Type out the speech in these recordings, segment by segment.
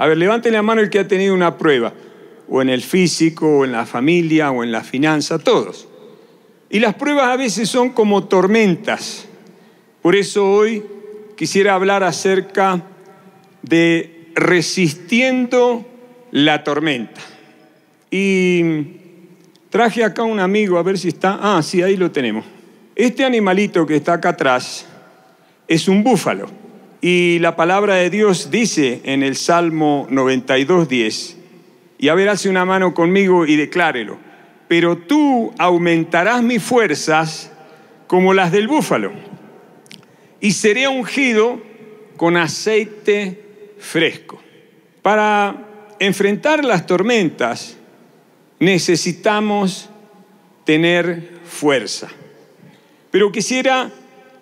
A ver, levante la mano el que ha tenido una prueba, o en el físico, o en la familia, o en la finanza, todos. Y las pruebas a veces son como tormentas. Por eso hoy quisiera hablar acerca de resistiendo la tormenta. Y traje acá un amigo, a ver si está. Ah, sí, ahí lo tenemos. Este animalito que está acá atrás es un búfalo. Y la palabra de Dios dice en el Salmo 92.10, y a ver, hace una mano conmigo y declárelo, pero tú aumentarás mis fuerzas como las del búfalo, y seré ungido con aceite fresco. Para enfrentar las tormentas necesitamos tener fuerza. Pero quisiera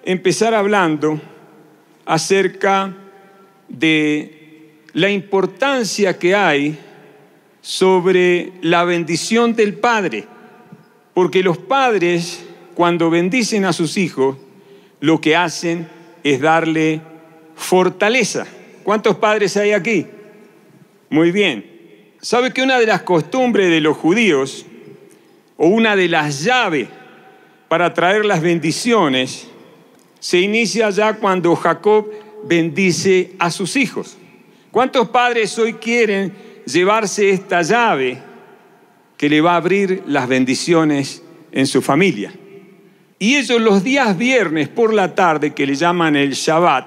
empezar hablando acerca de la importancia que hay sobre la bendición del Padre, porque los padres cuando bendicen a sus hijos, lo que hacen es darle fortaleza. ¿Cuántos padres hay aquí? Muy bien. ¿Sabe que una de las costumbres de los judíos, o una de las llaves para traer las bendiciones, se inicia ya cuando Jacob bendice a sus hijos? ¿Cuántos padres hoy quieren llevarse esta llave que le va a abrir las bendiciones en su familia? Y ellos los días viernes por la tarde, que le llaman el Shabbat,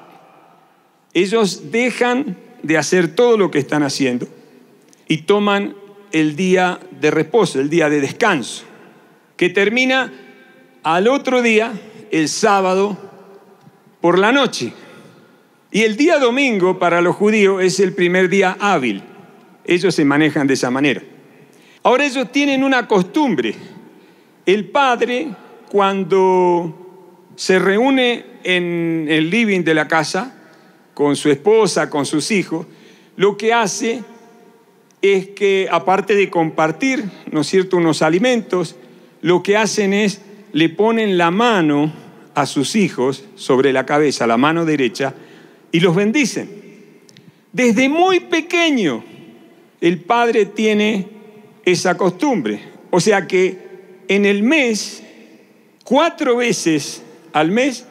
ellos dejan de hacer todo lo que están haciendo y toman el día de reposo, el día de descanso, que termina al otro día, el sábado, por la noche. Y el día domingo para los judíos es el primer día hábil. Ellos se manejan de esa manera. Ahora ellos tienen una costumbre. El padre, cuando se reúne en el living de la casa, con su esposa, con sus hijos, lo que hace es que, aparte de compartir, ¿no es cierto?, unos alimentos, lo que hacen es, le ponen la mano a sus hijos sobre la cabeza, la mano derecha, y los bendicen. Desde muy pequeño, el padre tiene esa costumbre. O sea que en el mes, cuatro veces al mes,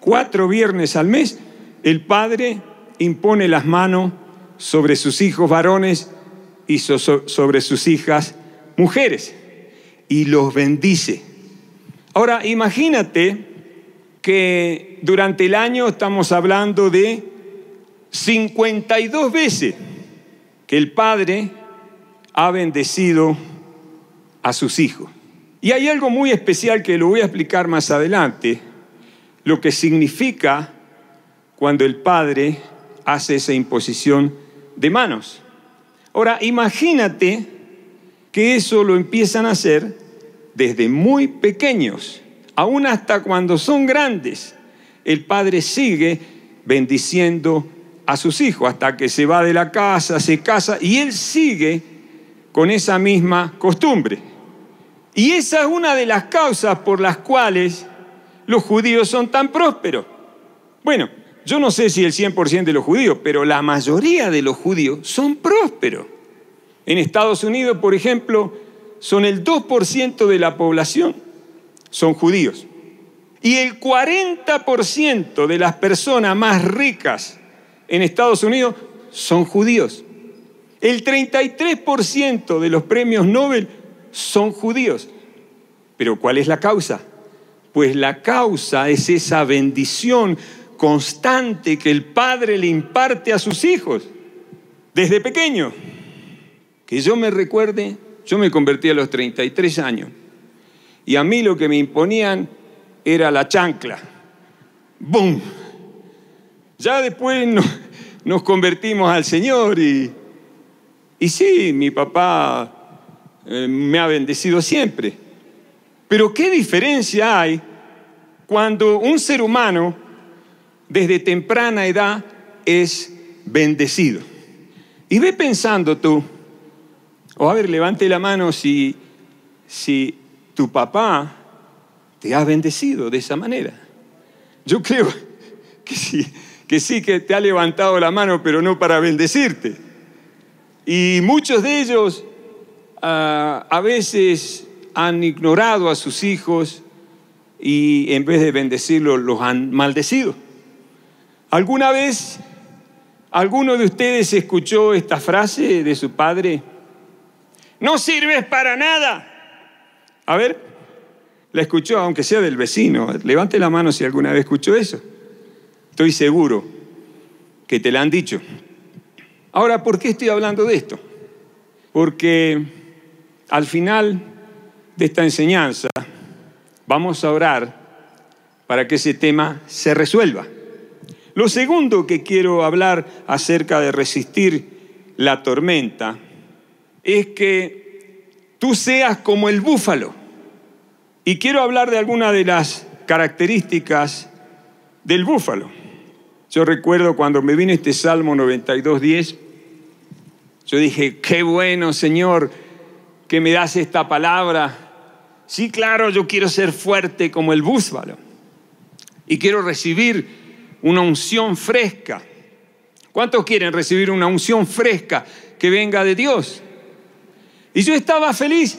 cuatro viernes al mes, el padre impone las manos sobre sus hijos varones y sobre sus hijas mujeres y los bendice. Ahora, imagínate que durante el año estamos hablando de 52 veces que el padre ha bendecido a sus hijos. Y hay algo muy especial que lo voy a explicar más adelante, lo que significa cuando el Padre hace esa imposición de manos. Ahora, imagínate que eso lo empiezan a hacer desde muy pequeños, aún hasta cuando son grandes. El Padre sigue bendiciendo a sus hijos hasta que se va de la casa, se casa y él sigue con esa misma costumbre. Y esa es una de las causas por las cuales los judíos son tan prósperos. Bueno, yo no sé si el 100% de los judíos, pero la mayoría de los judíos son prósperos. En Estados Unidos, por ejemplo, son el 2% de la población, son judíos. Y el 40% de las personas más ricas en Estados Unidos son judíos. El 33% de los premios Nobel son judíos. Pero ¿cuál es la causa? Pues la causa es esa bendición constante que el padre le imparte a sus hijos desde pequeño. Que yo me recuerde, yo me convertí a los 33 años y a mí lo que me imponían era la chancla. ¡Bum! Ya después nos, convertimos al Señor y, y sí, mi papá eh, me ha bendecido siempre. Pero ¿qué diferencia hay cuando un ser humano desde temprana edad es bendecido. Y ve pensando tú, o a ver, levante la mano si, si tu papá te ha bendecido de esa manera. Yo creo que sí, que sí que te ha levantado la mano, pero no para bendecirte. Y muchos de ellos ah, a veces han ignorado a sus hijos y en vez de bendecirlos los han maldecido. ¿Alguna vez alguno de ustedes escuchó esta frase de su padre? No sirves para nada. A ver, la escuchó, aunque sea del vecino. Levante la mano si alguna vez escuchó eso. Estoy seguro que te la han dicho. Ahora, ¿por qué estoy hablando de esto? Porque al final de esta enseñanza vamos a orar para que ese tema se resuelva. Lo segundo que quiero hablar acerca de resistir la tormenta es que tú seas como el búfalo. Y quiero hablar de algunas de las características del búfalo. Yo recuerdo cuando me vino este Salmo 92.10, yo dije, qué bueno Señor que me das esta palabra. Sí, claro, yo quiero ser fuerte como el búfalo. Y quiero recibir una unción fresca. ¿Cuántos quieren recibir una unción fresca que venga de Dios? Y yo estaba feliz.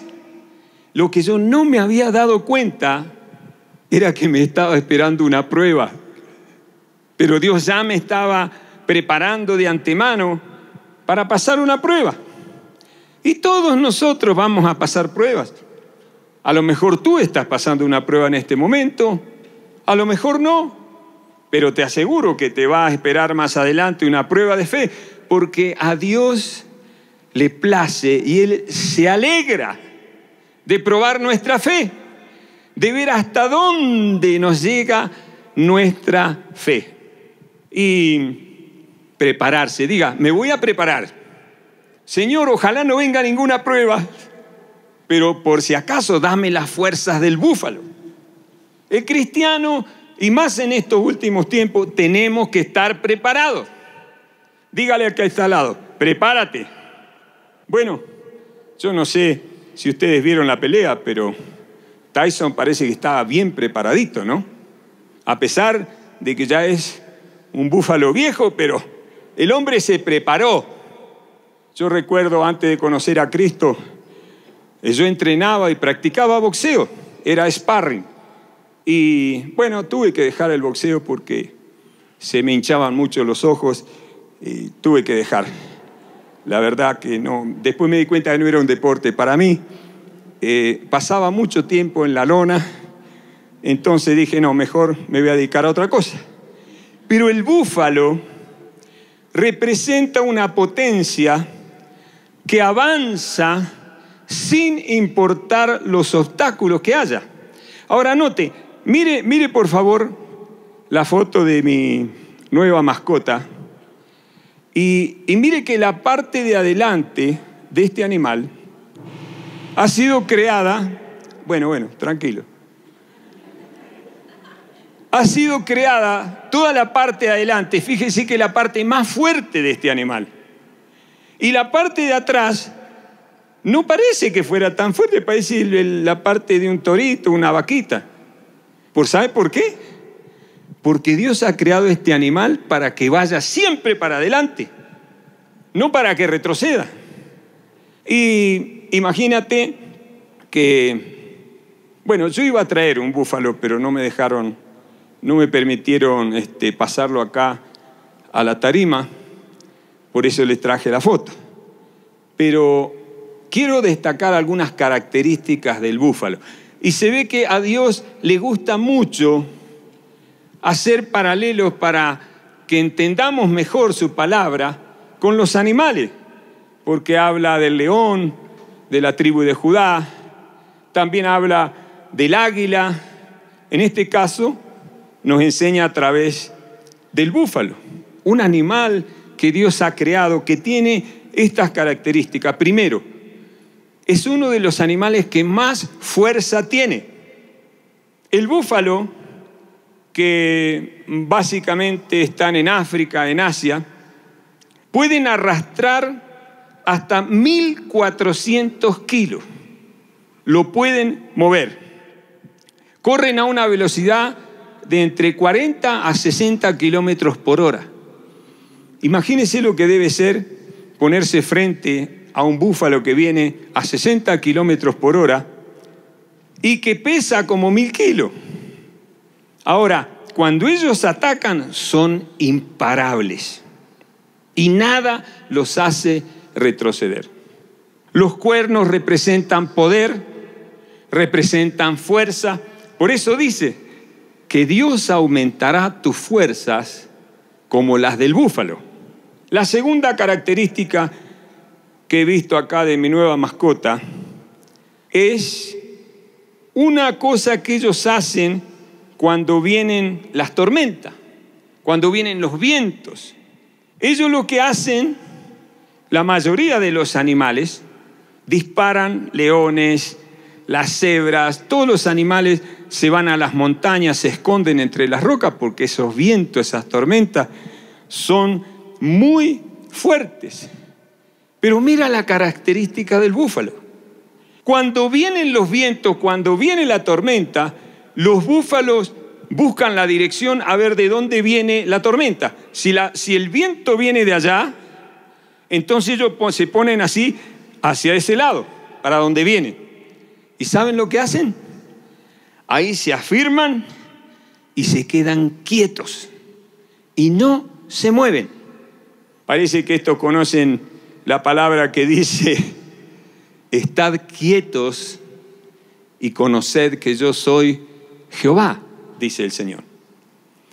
Lo que yo no me había dado cuenta era que me estaba esperando una prueba. Pero Dios ya me estaba preparando de antemano para pasar una prueba. Y todos nosotros vamos a pasar pruebas. A lo mejor tú estás pasando una prueba en este momento, a lo mejor no, pero te aseguro que te va a esperar más adelante una prueba de fe, porque a Dios le place y Él se alegra de probar nuestra fe, de ver hasta dónde nos llega nuestra fe. Y prepararse, diga, me voy a preparar. Señor, ojalá no venga ninguna prueba, pero por si acaso dame las fuerzas del búfalo. El cristiano, y más en estos últimos tiempos, tenemos que estar preparados. Dígale al que está al lado, prepárate. Bueno, yo no sé si ustedes vieron la pelea, pero Tyson parece que estaba bien preparadito, ¿no? A pesar de que ya es un búfalo viejo, pero el hombre se preparó. Yo recuerdo antes de conocer a Cristo, eh, yo entrenaba y practicaba boxeo, era sparring. Y bueno, tuve que dejar el boxeo porque se me hinchaban mucho los ojos y tuve que dejar. La verdad que no. Después me di cuenta que no era un deporte para mí. Eh, pasaba mucho tiempo en la lona, entonces dije, no, mejor me voy a dedicar a otra cosa. Pero el búfalo representa una potencia que avanza sin importar los obstáculos que haya. Ahora note, mire, mire por favor la foto de mi nueva mascota. Y, mire que la parte de adelante de este animal ha sido creada, bueno, bueno, tranquilo, ha sido creada toda la parte de adelante, fíjese que la parte más fuerte de este animal. Y la parte de atrás no parece que fuera tan fuerte, parece la parte de un torito, una vaquita. ¿Por sabe por qué? Porque Dios ha creado este animal para que vaya siempre para adelante, no para que retroceda. Y imagínate que, bueno, yo iba a traer un búfalo, pero no me dejaron, no me permitieron este, pasarlo acá a la tarima, por eso les traje la foto. Pero quiero destacar algunas características del búfalo. Y se ve que a Dios le gusta mucho hacer paralelos para que entendamos mejor su palabra con los animales, porque habla del león, de la tribu de Judá, también habla del águila, en este caso nos enseña a través del búfalo, un animal que Dios ha creado que tiene estas características. Primero, es uno de los animales que más fuerza tiene. El búfalo que básicamente están en África, en Asia, pueden arrastrar hasta 1.400 kilos. Lo pueden mover. Corren a una velocidad de entre 40 a 60 kilómetros por hora. Imagínense lo que debe ser ponerse frente a un búfalo que viene a 60 kilómetros por hora y que pesa como mil kilos. Ahora, cuando ellos atacan son imparables y nada los hace retroceder. Los cuernos representan poder, representan fuerza. Por eso dice que Dios aumentará tus fuerzas como las del búfalo. La segunda característica que he visto acá de mi nueva mascota es una cosa que ellos hacen cuando vienen las tormentas, cuando vienen los vientos. Ellos lo que hacen, la mayoría de los animales, disparan leones, las cebras, todos los animales se van a las montañas, se esconden entre las rocas porque esos vientos, esas tormentas son muy fuertes. Pero mira la característica del búfalo. Cuando vienen los vientos, cuando viene la tormenta, los búfalos buscan la dirección a ver de dónde viene la tormenta. Si, la, si el viento viene de allá, entonces ellos se ponen así hacia ese lado, para donde viene. ¿Y saben lo que hacen? Ahí se afirman y se quedan quietos y no se mueven. Parece que estos conocen la palabra que dice, estad quietos y conoced que yo soy Jehová, dice el Señor.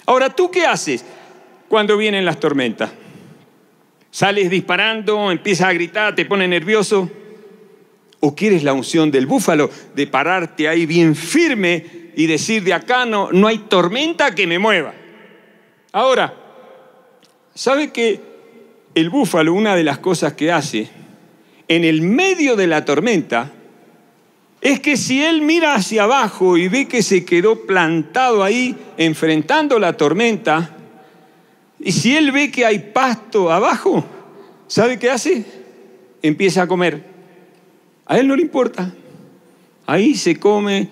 Ahora, ¿tú qué haces cuando vienen las tormentas? ¿Sales disparando, empiezas a gritar, te pone nervioso? ¿O quieres la unción del búfalo de pararte ahí bien firme y decir de acá no, no hay tormenta que me mueva? Ahora, ¿sabe que el búfalo, una de las cosas que hace en el medio de la tormenta, es que si él mira hacia abajo y ve que se quedó plantado ahí enfrentando la tormenta, y si él ve que hay pasto abajo, ¿sabe qué hace? Empieza a comer. A él no le importa. Ahí se come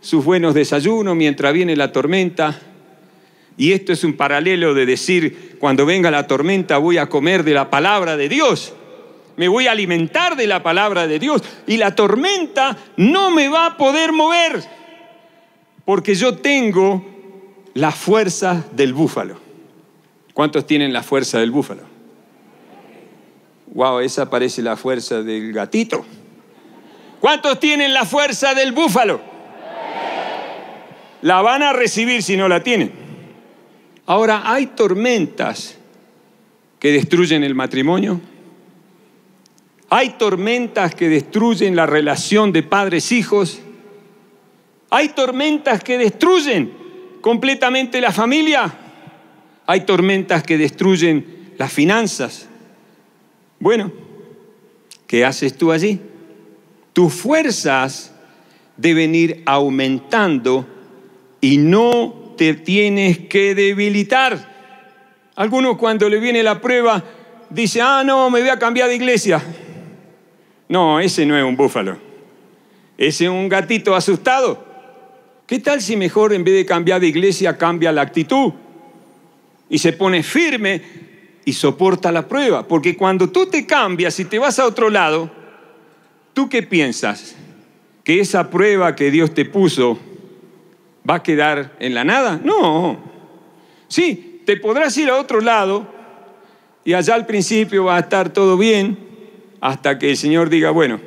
sus buenos desayunos mientras viene la tormenta. Y esto es un paralelo de decir, cuando venga la tormenta voy a comer de la palabra de Dios me voy a alimentar de la palabra de Dios y la tormenta no me va a poder mover porque yo tengo la fuerza del búfalo. ¿Cuántos tienen la fuerza del búfalo? Wow, esa parece la fuerza del gatito. ¿Cuántos tienen la fuerza del búfalo? La van a recibir si no la tienen. Ahora, hay tormentas que destruyen el matrimonio, hay tormentas que destruyen la relación de padres-hijos. Hay tormentas que destruyen completamente la familia. Hay tormentas que destruyen las finanzas. Bueno, ¿qué haces tú allí? Tus fuerzas deben ir aumentando y no te tienes que debilitar. Algunos cuando le viene la prueba dice, ah, no, me voy a cambiar de iglesia. No, ese no es un búfalo. Ese es un gatito asustado. ¿Qué tal si mejor en vez de cambiar de iglesia cambia la actitud y se pone firme y soporta la prueba? Porque cuando tú te cambias y te vas a otro lado, ¿tú qué piensas? ¿Que esa prueba que Dios te puso va a quedar en la nada? No. Sí, te podrás ir a otro lado y allá al principio va a estar todo bien, hasta que el Señor diga, bueno,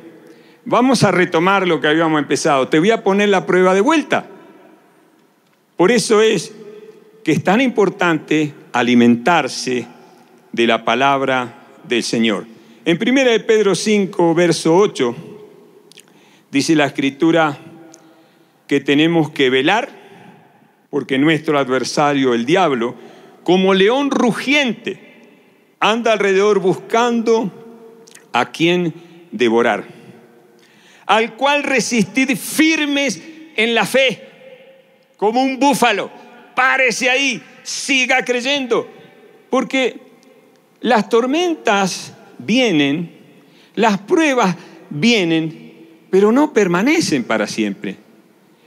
vamos a retomar lo que habíamos empezado, te voy a poner la prueba de vuelta. Por eso es que es tan importante alimentarse de la palabra del Señor. En 1 de Pedro 5, verso 8, dice la escritura que tenemos que velar, porque nuestro adversario, el diablo, como león rugiente, anda alrededor buscando a quien devorar, al cual resistid firmes en la fe, como un búfalo. Párese ahí, siga creyendo, porque las tormentas vienen, las pruebas vienen, pero no permanecen para siempre.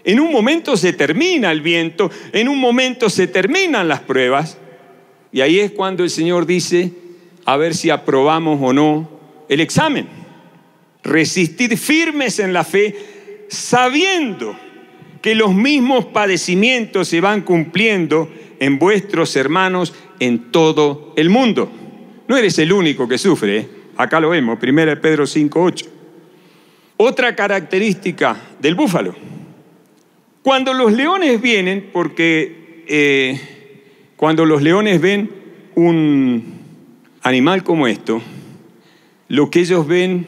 En un momento se termina el viento, en un momento se terminan las pruebas, y ahí es cuando el Señor dice, a ver si aprobamos o no el examen. Resistir firmes en la fe, sabiendo que los mismos padecimientos se van cumpliendo en vuestros hermanos en todo el mundo. No eres el único que sufre, ¿eh? acá lo vemos, 1 Pedro 5.8. Otra característica del búfalo. Cuando los leones vienen, porque eh, cuando los leones ven un animal como esto, lo que ellos ven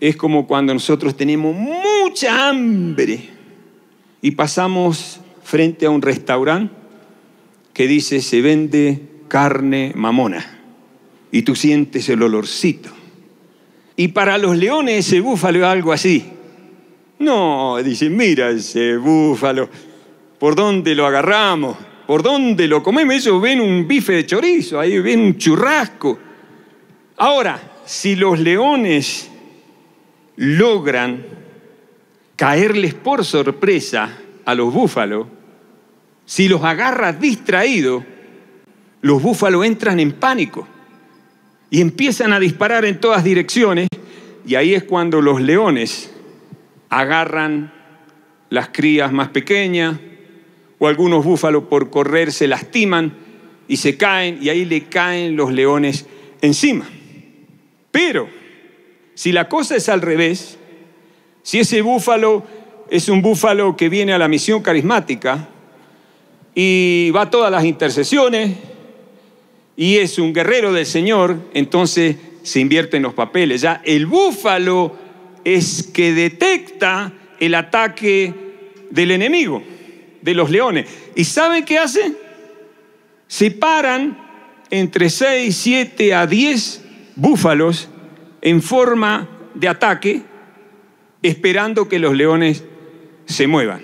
es como cuando nosotros tenemos mucha hambre y pasamos frente a un restaurante que dice se vende carne mamona y tú sientes el olorcito. Y para los leones ese búfalo es algo así. No, dicen, mira ese búfalo, ¿por dónde lo agarramos? ¿Por dónde lo comemos? Ellos ven un bife de chorizo, ahí ven un churrasco. Ahora, si los leones logran caerles por sorpresa a los búfalos, si los agarras distraídos, los búfalos entran en pánico y empiezan a disparar en todas direcciones y ahí es cuando los leones agarran las crías más pequeñas o algunos búfalos por correr se lastiman y se caen y ahí le caen los leones encima. Pero si la cosa es al revés, si ese búfalo es un búfalo que viene a la misión carismática y va a todas las intercesiones y es un guerrero del Señor, entonces se invierte en los papeles. Ya el búfalo es que detecta el ataque del enemigo, de los leones. ¿Y saben qué hace? Se paran entre 6, 7 a 10 búfalos en forma de ataque, esperando que los leones se muevan.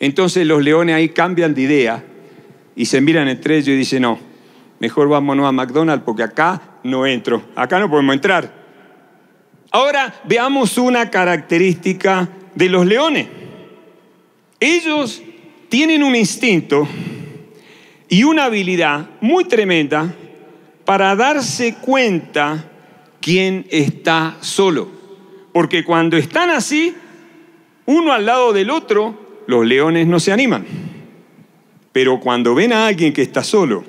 Entonces los leones ahí cambian de idea y se miran entre ellos y dicen, no, mejor vámonos a McDonald's porque acá no entro, acá no podemos entrar. Ahora veamos una característica de los leones. Ellos tienen un instinto y una habilidad muy tremenda para darse cuenta quién está solo. Porque cuando están así, uno al lado del otro, los leones no se animan. Pero cuando ven a alguien que está solo,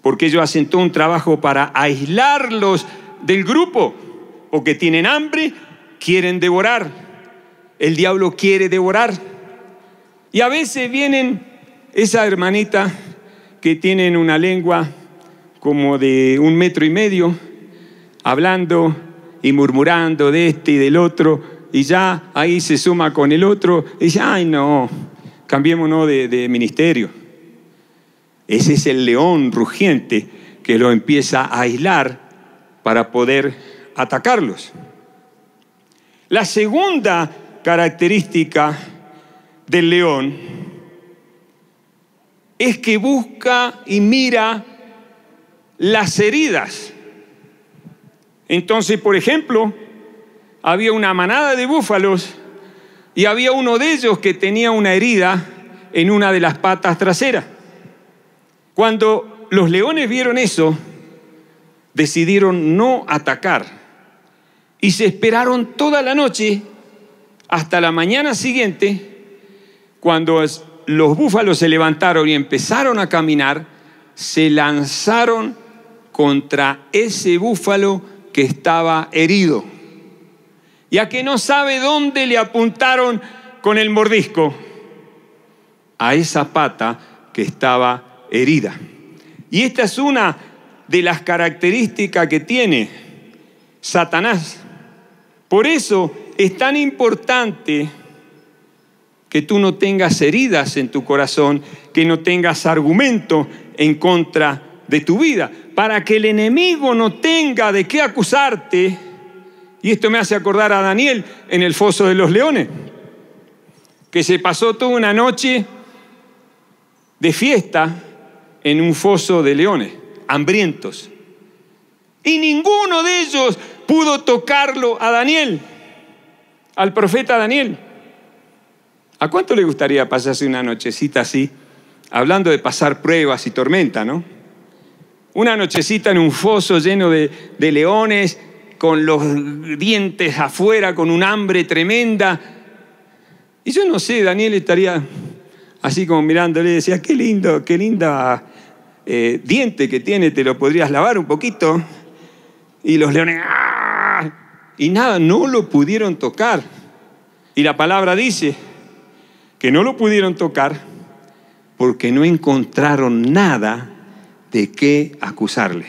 porque ellos hacen todo un trabajo para aislarlos del grupo, porque tienen hambre, quieren devorar. El diablo quiere devorar. Y a veces vienen esa hermanita que tienen una lengua como de un metro y medio, hablando y murmurando de este y del otro, y ya ahí se suma con el otro, y dice, ay no, cambiémonos de, de ministerio. Ese es el león rugiente que lo empieza a aislar para poder atacarlos. La segunda característica del león es que busca y mira las heridas. Entonces, por ejemplo, había una manada de búfalos y había uno de ellos que tenía una herida en una de las patas traseras. Cuando los leones vieron eso, decidieron no atacar y se esperaron toda la noche hasta la mañana siguiente, cuando los búfalos se levantaron y empezaron a caminar, se lanzaron contra ese búfalo que estaba herido. Ya que no sabe dónde le apuntaron con el mordisco, a esa pata que estaba herida. Y esta es una de las características que tiene Satanás. Por eso es tan importante que tú no tengas heridas en tu corazón, que no tengas argumento en contra de tu vida, para que el enemigo no tenga de qué acusarte. Y esto me hace acordar a Daniel en el foso de los leones, que se pasó toda una noche de fiesta en un foso de leones, hambrientos. Y ninguno de ellos pudo tocarlo a Daniel, al profeta Daniel. ¿A cuánto le gustaría pasarse una nochecita así, hablando de pasar pruebas y tormenta, no? Una nochecita en un foso lleno de, de leones, con los dientes afuera, con un hambre tremenda. Y yo no sé, Daniel estaría así como mirándole y decía, qué lindo, qué linda eh, diente que tiene, te lo podrías lavar un poquito. Y los leones, ¡ah! y nada, no lo pudieron tocar. Y la palabra dice que no lo pudieron tocar porque no encontraron nada de qué acusarle.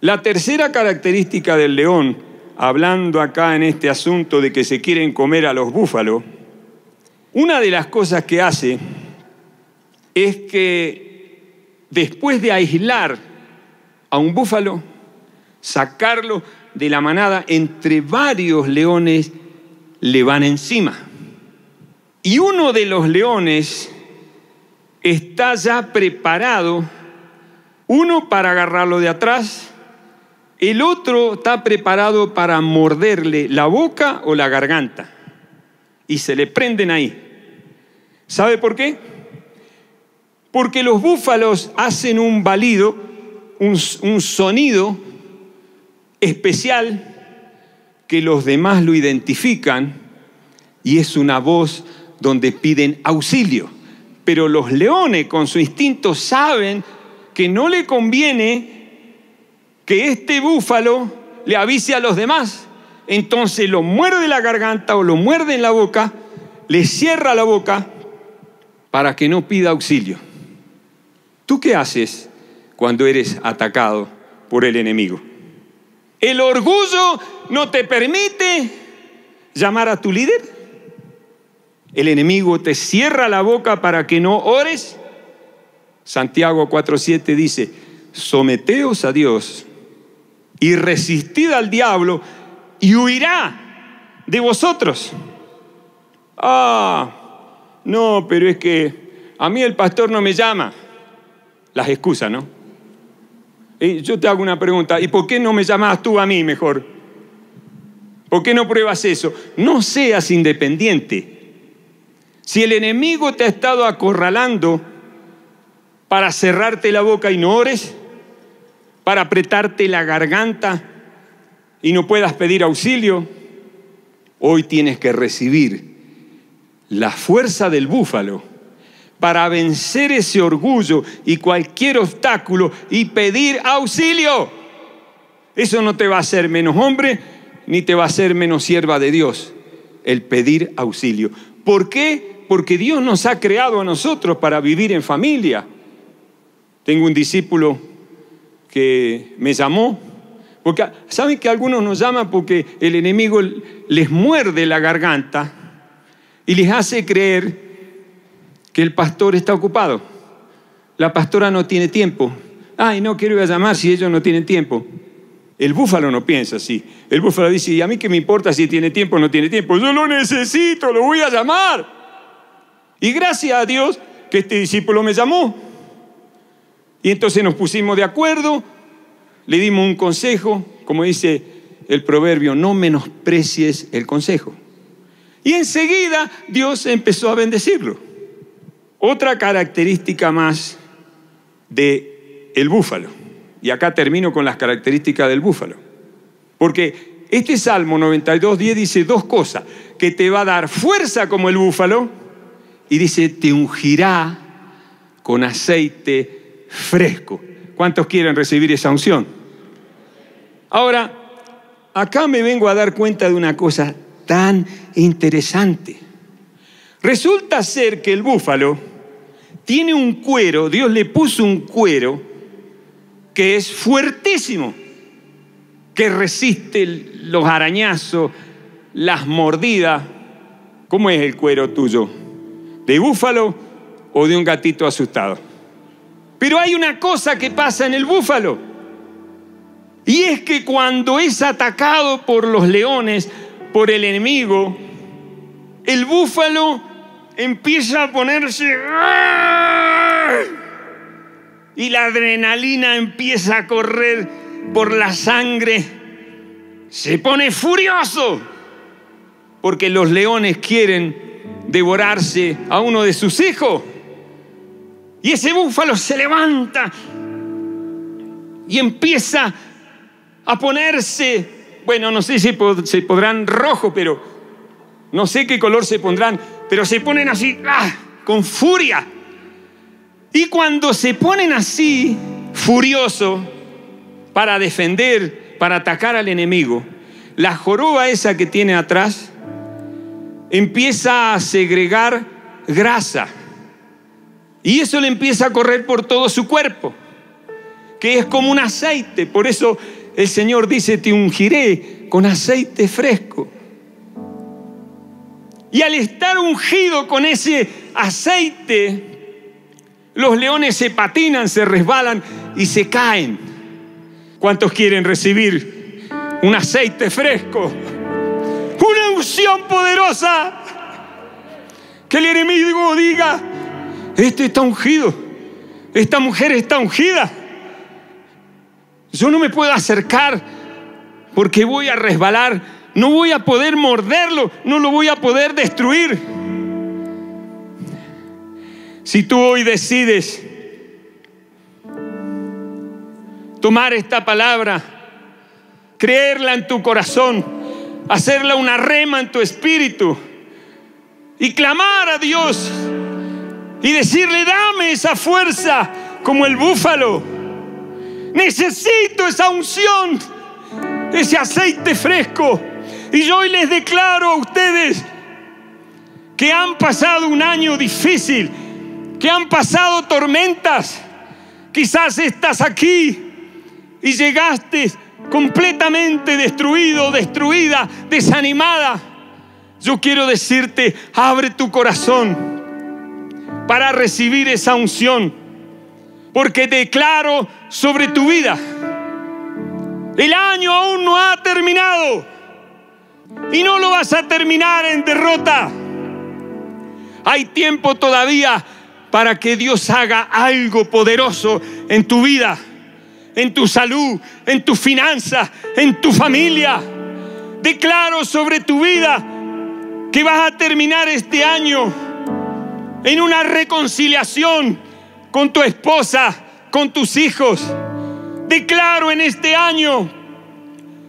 La tercera característica del león, hablando acá en este asunto de que se quieren comer a los búfalos, una de las cosas que hace es que después de aislar a un búfalo, sacarlo de la manada, entre varios leones le van encima. Y uno de los leones está ya preparado, uno para agarrarlo de atrás, el otro está preparado para morderle la boca o la garganta. Y se le prenden ahí. ¿Sabe por qué? Porque los búfalos hacen un balido, un, sonido especial que los demás lo identifican y es una voz donde piden auxilio. Pero los leones con su instinto saben que no le conviene que este búfalo le avise a los demás. Entonces lo muerde la garganta o lo muerde en la boca, le cierra la boca para que no pida auxilio. ¿Tú qué haces cuando eres atacado por el enemigo? ¿El orgullo no te permite llamar a tu líder? ¿El enemigo te cierra la boca para que no ores? Santiago 4:7 dice, someteos a Dios y resistid al diablo y huirá de vosotros. Ah, no, pero es que a mí el pastor no me llama las excusas, ¿no? Y yo te hago una pregunta, ¿y por qué no me llamas tú a mí mejor? ¿Por qué no pruebas eso? No seas independiente. Si el enemigo te ha estado acorralando para cerrarte la boca y no ores, para apretarte la garganta y no puedas pedir auxilio, hoy tienes que recibir la fuerza del búfalo para vencer ese orgullo y cualquier obstáculo y pedir auxilio. Eso no te va a hacer menos hombre ni te va a hacer menos sierva de Dios, el pedir auxilio. ¿Por qué? Porque Dios nos ha creado a nosotros para vivir en familia. Tengo un discípulo que me llamó, porque saben que algunos nos llaman porque el enemigo les muerde la garganta y les hace creer que el pastor está ocupado. La pastora no tiene tiempo. Ay, no quiero ir a llamar si ellos no tienen tiempo. El búfalo no piensa así. El búfalo dice, ¿y a mí qué me importa si tiene tiempo o no tiene tiempo? Yo lo necesito, lo voy a llamar. Y gracias a Dios que este discípulo me llamó. Y entonces nos pusimos de acuerdo, le dimos un consejo, como dice el proverbio, no menosprecies el consejo. Y enseguida Dios empezó a bendecirlo. Otra característica más de el búfalo. Y acá termino con las características del búfalo. Porque este Salmo 92.10 dice dos cosas, que te va a dar fuerza como el búfalo y dice, te ungirá con aceite fresco. ¿Cuántos quieren recibir esa unción? Ahora, acá me vengo a dar cuenta de una cosa tan interesante. Resulta ser que el búfalo tiene un cuero, Dios le puso un cuero que es fuertísimo, que resiste los arañazos, las mordidas. ¿Cómo es el cuero tuyo? ¿De búfalo o de un gatito asustado? Pero hay una cosa que pasa en el búfalo. Y es que cuando es atacado por los leones, por el enemigo, el búfalo empieza a ponerse... Y la adrenalina empieza a correr por la sangre. Se pone furioso porque los leones quieren devorarse a uno de sus hijos. Y ese búfalo se levanta y empieza a ponerse, bueno, no sé si se podrán rojo, pero no sé qué color se pondrán, pero se ponen así, ¡ah! con furia. Y cuando se ponen así, furioso, para defender, para atacar al enemigo, la joroba esa que tiene atrás empieza a segregar grasa. Y eso le empieza a correr por todo su cuerpo, que es como un aceite. Por eso el Señor dice, te ungiré con aceite fresco. Y al estar ungido con ese aceite, los leones se patinan, se resbalan y se caen. ¿Cuántos quieren recibir un aceite fresco? Una unción poderosa. Que el enemigo diga, este está ungido, esta mujer está ungida. Yo no me puedo acercar porque voy a resbalar no voy a poder morderlo, no lo voy a poder destruir. Si tú hoy decides tomar esta palabra, creerla en tu corazón, hacerla una rema en tu espíritu y clamar a Dios y decirle, dame esa fuerza como el búfalo. Necesito esa unción, ese aceite fresco y yo hoy les declaro a ustedes que han pasado un año difícil, que han pasado tormentas. Quizás estás aquí y llegaste completamente destruido, destruida, desanimada. Yo quiero decirte, abre tu corazón para recibir esa unción, porque declaro sobre tu vida. El año aún no ha terminado. Y no lo vas a terminar en derrota. Hay tiempo todavía para que Dios haga algo poderoso en tu vida, en tu salud, en tu finanzas, en tu familia. Declaro sobre tu vida que vas a terminar este año en una reconciliación con tu esposa, con tus hijos. Declaro en este año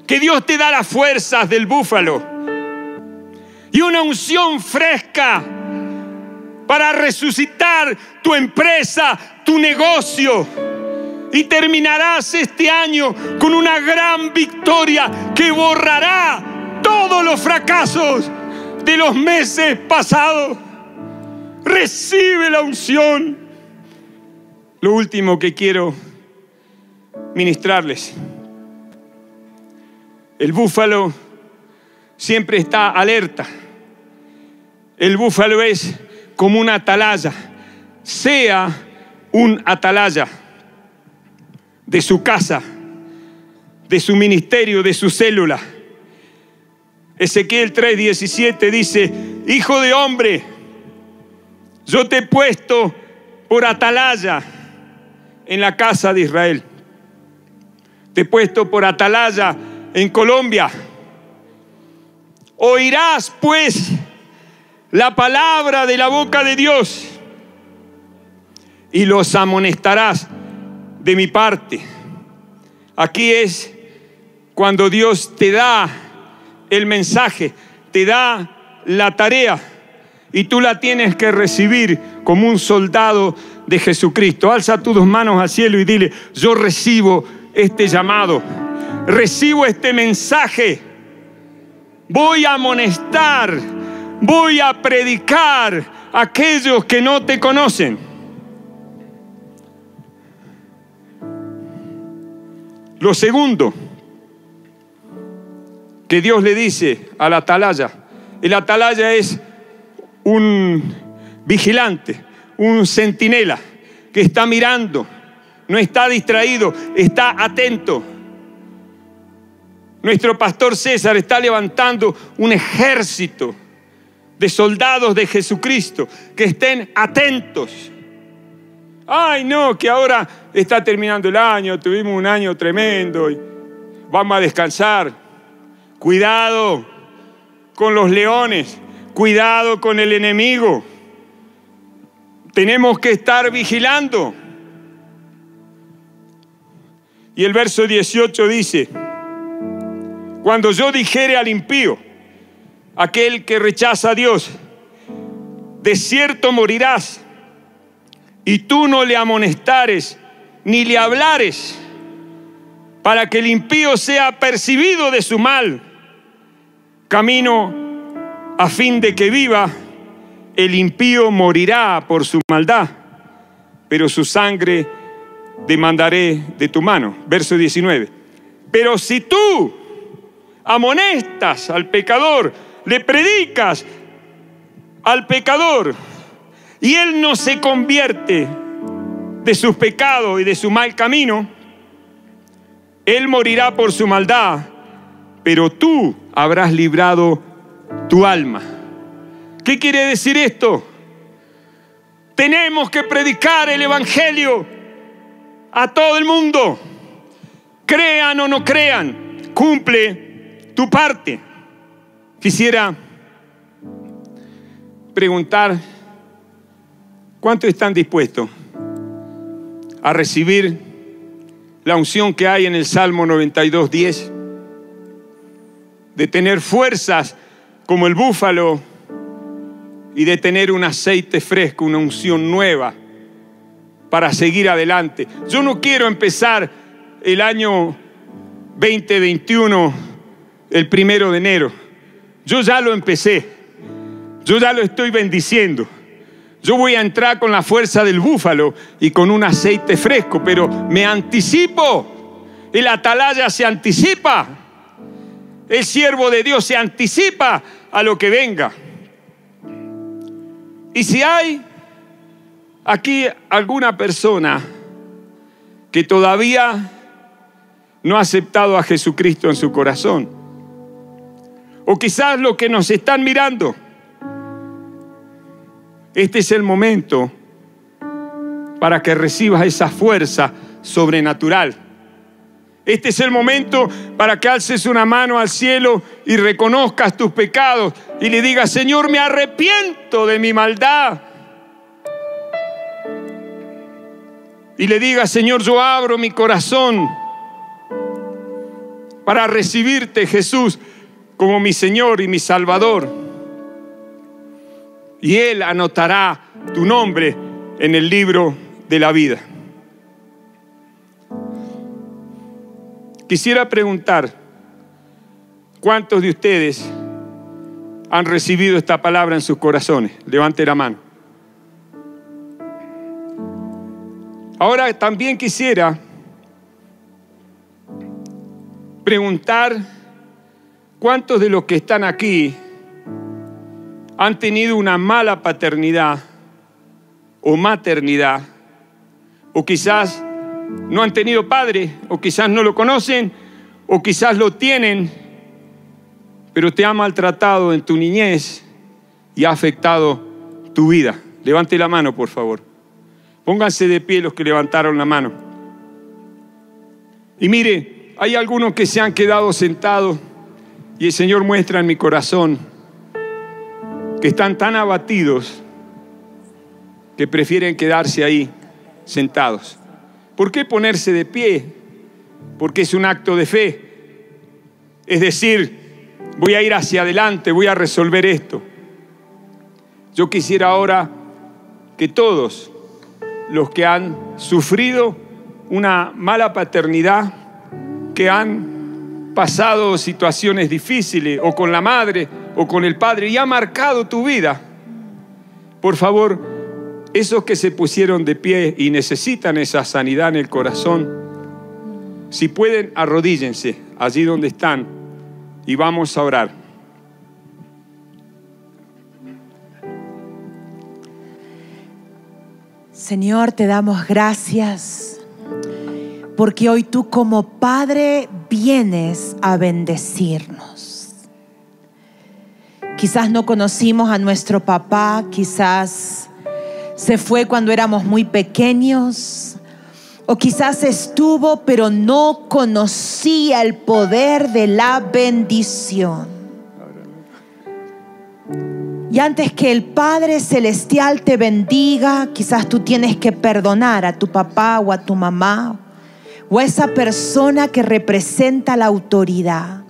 que Dios te da las fuerzas del búfalo y una unción fresca para resucitar tu empresa, tu negocio. Y terminarás este año con una gran victoria que borrará todos los fracasos de los meses pasados. Recibe la unción. Lo último que quiero ministrarles el búfalo siempre está alerta. El búfalo es como una atalaya. Sea un atalaya de su casa, de su ministerio, de su célula. Ezequiel 3:17 dice, Hijo de hombre, yo te he puesto por atalaya en la casa de Israel. Te he puesto por atalaya en Colombia. Oirás pues la palabra de la boca de Dios y los amonestarás de mi parte. Aquí es cuando Dios te da el mensaje, te da la tarea y tú la tienes que recibir como un soldado de Jesucristo. Alza tus dos manos al cielo y dile, yo recibo este llamado recibo este mensaje, voy a amonestar, voy a predicar a aquellos que no te conocen. Lo segundo que Dios le dice al atalaya, el atalaya es un vigilante, un centinela que está mirando, no está distraído, está atento. Nuestro pastor César está levantando un ejército de soldados de Jesucristo que estén atentos. Ay, no, que ahora está terminando el año, tuvimos un año tremendo y vamos a descansar. Cuidado con los leones, cuidado con el enemigo. Tenemos que estar vigilando. Y el verso 18 dice, cuando yo dijere al impío, aquel que rechaza a Dios, de cierto morirás, y tú no le amonestares ni le hablares, para que el impío sea percibido de su mal, camino a fin de que viva, el impío morirá por su maldad, pero su sangre demandaré de tu mano. Verso 19. Pero si tú amonestas al pecador, le predicas al pecador y él no se convierte de sus pecados y de su mal camino, él morirá por su maldad, pero tú habrás librado tu alma. ¿Qué quiere decir esto? Tenemos que predicar el Evangelio a todo el mundo. Crean o no crean, cumple tu parte. Quisiera preguntar, ¿cuántos están dispuestos a recibir la unción que hay en el Salmo 92, 10? De tener fuerzas como el búfalo y de tener un aceite fresco, una unción nueva para seguir adelante. Yo no quiero empezar el año 2021 el primero de enero. Yo ya lo empecé. Yo ya lo estoy bendiciendo. Yo voy a entrar con la fuerza del búfalo y con un aceite fresco, pero me anticipo. El atalaya se anticipa. El siervo de Dios se anticipa a lo que venga. Y si hay aquí alguna persona que todavía no ha aceptado a Jesucristo en su corazón, o quizás los que nos están mirando, este es el momento para que recibas esa fuerza sobrenatural. Este es el momento para que alces una mano al cielo y reconozcas tus pecados y le digas, Señor, me arrepiento de mi maldad. Y le digas, Señor, yo abro mi corazón para recibirte, Jesús, como mi Señor y mi Salvador. Y Él anotará tu nombre en el libro de la vida. Quisiera preguntar, ¿cuántos de ustedes han recibido esta palabra en sus corazones? Levante la mano. Ahora también quisiera preguntar cuántos de los que están aquí han tenido una mala paternidad o maternidad, o quizás no han tenido padre, o quizás no lo conocen, o quizás lo tienen, pero te ha maltratado en tu niñez y ha afectado tu vida. Levante la mano, por favor. Pónganse de pie los que levantaron la mano. Y mire, hay algunos que se han quedado sentados y el Señor muestra en mi corazón que están tan abatidos que prefieren quedarse ahí sentados. ¿Por qué ponerse de pie? Porque es un acto de fe. Es decir, voy a ir hacia adelante, voy a resolver esto. Yo quisiera ahora que todos los que han sufrido una mala paternidad, que han pasado situaciones difíciles o con la madre o con el padre y ha marcado tu vida, por favor, esos que se pusieron de pie y necesitan esa sanidad en el corazón, si pueden, arrodíllense allí donde están y vamos a orar. Señor, te damos gracias porque hoy tú como Padre vienes a bendecirnos. Quizás no conocimos a nuestro papá, quizás se fue cuando éramos muy pequeños, o quizás estuvo pero no conocía el poder de la bendición. Y antes que el Padre Celestial te bendiga, quizás tú tienes que perdonar a tu papá o a tu mamá o a esa persona que representa la autoridad.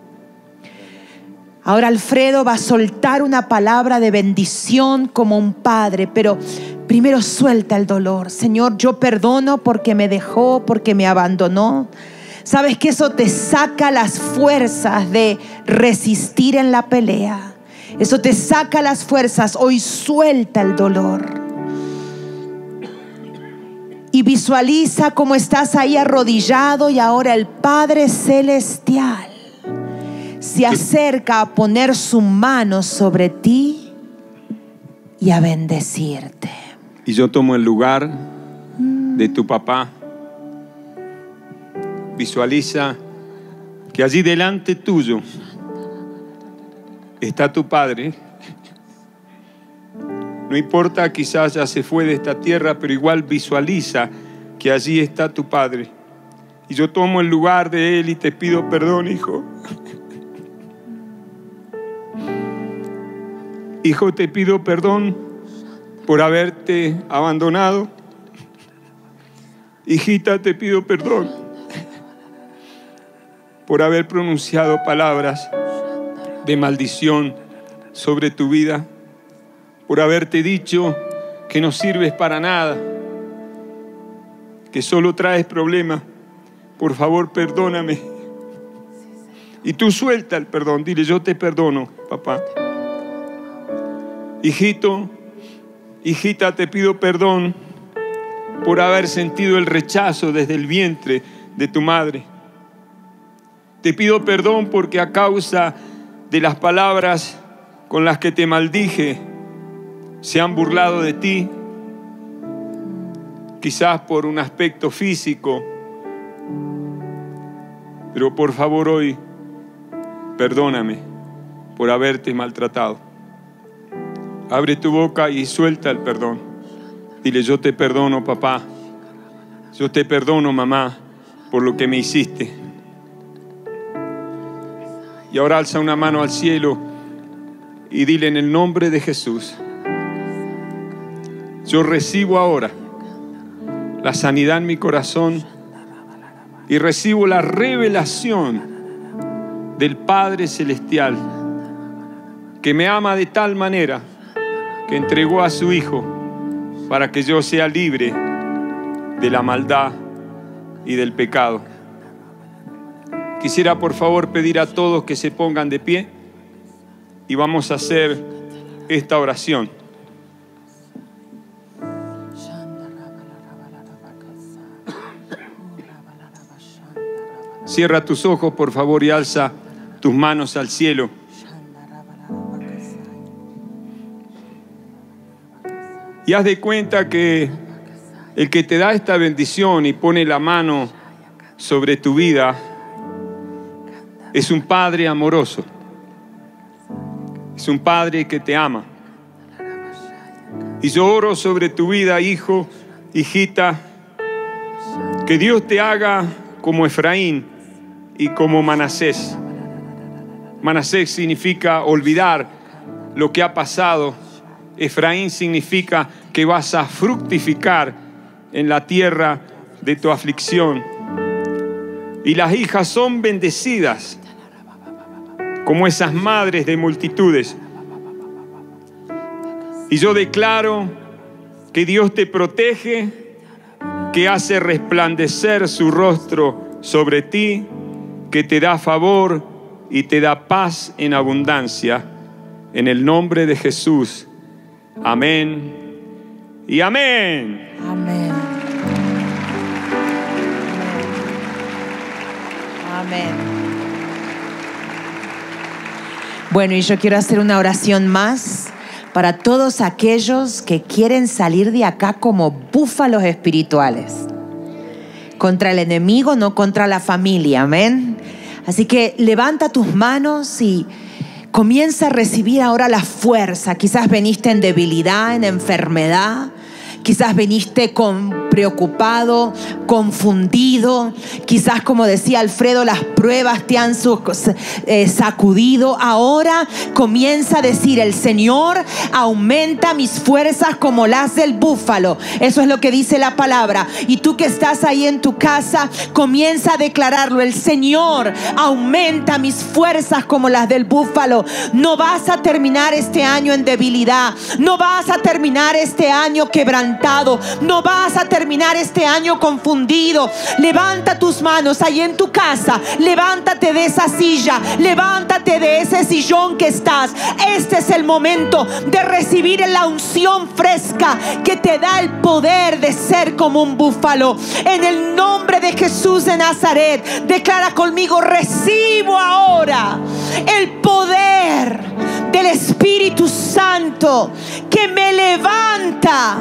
Ahora Alfredo va a soltar una palabra de bendición como un padre, pero primero suelta el dolor. Señor, yo perdono porque me dejó, porque me abandonó. Sabes que eso te saca las fuerzas de resistir en la pelea. Eso te saca las fuerzas. Hoy suelta el dolor. Y visualiza cómo estás ahí arrodillado y ahora el Padre Celestial se acerca a poner su mano sobre ti y a bendecirte. Y yo tomo el lugar de tu papá. Visualiza que allí delante tuyo está tu padre. No importa, quizás ya se fue de esta tierra, pero igual visualiza que allí está tu padre. Y yo tomo el lugar de él y te pido perdón, hijo. Hijo, te pido perdón por haberte abandonado. Hijita, te pido perdón por haber pronunciado palabras de maldición sobre tu vida, por haberte dicho que no sirves para nada, que solo traes problemas. Por favor, perdóname. Y tú suelta el perdón, dile, yo te perdono, papá. Hijito, hijita, te pido perdón por haber sentido el rechazo desde el vientre de tu madre. Te pido perdón porque a causa de las palabras con las que te maldije, se han burlado de ti, quizás por un aspecto físico, pero por favor hoy, perdóname por haberte maltratado. Abre tu boca y suelta el perdón. Dile, yo te perdono, papá. Yo te perdono, mamá, por lo que me hiciste. Y ahora alza una mano al cielo y dile en el nombre de Jesús, yo recibo ahora la sanidad en mi corazón y recibo la revelación del Padre Celestial que me ama de tal manera que entregó a su Hijo para que yo sea libre de la maldad y del pecado. Quisiera por favor pedir a todos que se pongan de pie y vamos a hacer esta oración. Cierra tus ojos por favor y alza tus manos al cielo. Y haz de cuenta que el que te da esta bendición y pone la mano sobre tu vida es un Padre amoroso. Es un Padre que te ama. Y yo oro sobre tu vida, hijo, hijita, que Dios te haga como Efraín y como Manasés. Manasés significa olvidar lo que ha pasado Efraín significa que vas a fructificar en la tierra de tu aflicción. Y las hijas son bendecidas como esas madres de multitudes. Y yo declaro que Dios te protege, que hace resplandecer su rostro sobre ti, que te da favor y te da paz en abundancia. En el nombre de Jesús. Amén y amén. Amén. Amén. Bueno, y yo quiero hacer una oración más para todos aquellos que quieren salir de acá como búfalos espirituales. Contra el enemigo, no contra la familia. Amén. Así que levanta tus manos y Comienza a recibir ahora la fuerza. Quizás veniste en debilidad, en enfermedad. Quizás viniste con preocupado, confundido. Quizás, como decía Alfredo, las pruebas te han eh, sacudido. Ahora comienza a decir, el Señor aumenta mis fuerzas como las del búfalo. Eso es lo que dice la palabra. Y tú que estás ahí en tu casa, comienza a declararlo. El Señor aumenta mis fuerzas como las del búfalo. No vas a terminar este año en debilidad. No vas a terminar este año No vas a terminar este año confundido. Levanta tus manos ahí en tu casa. Levántate de esa silla. Levántate de ese sillón que estás. Este es el momento de recibir la unción fresca que te da el poder de ser como un búfalo. En el nombre de Jesús de Nazaret, declara conmigo, recibo ahora el poder del Espíritu Santo que me levanta.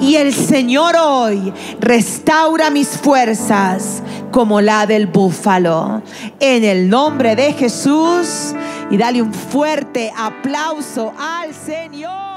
Y el Señor hoy restaura mis fuerzas como la del búfalo. En el nombre de Jesús. Y dale un fuerte aplauso al Señor.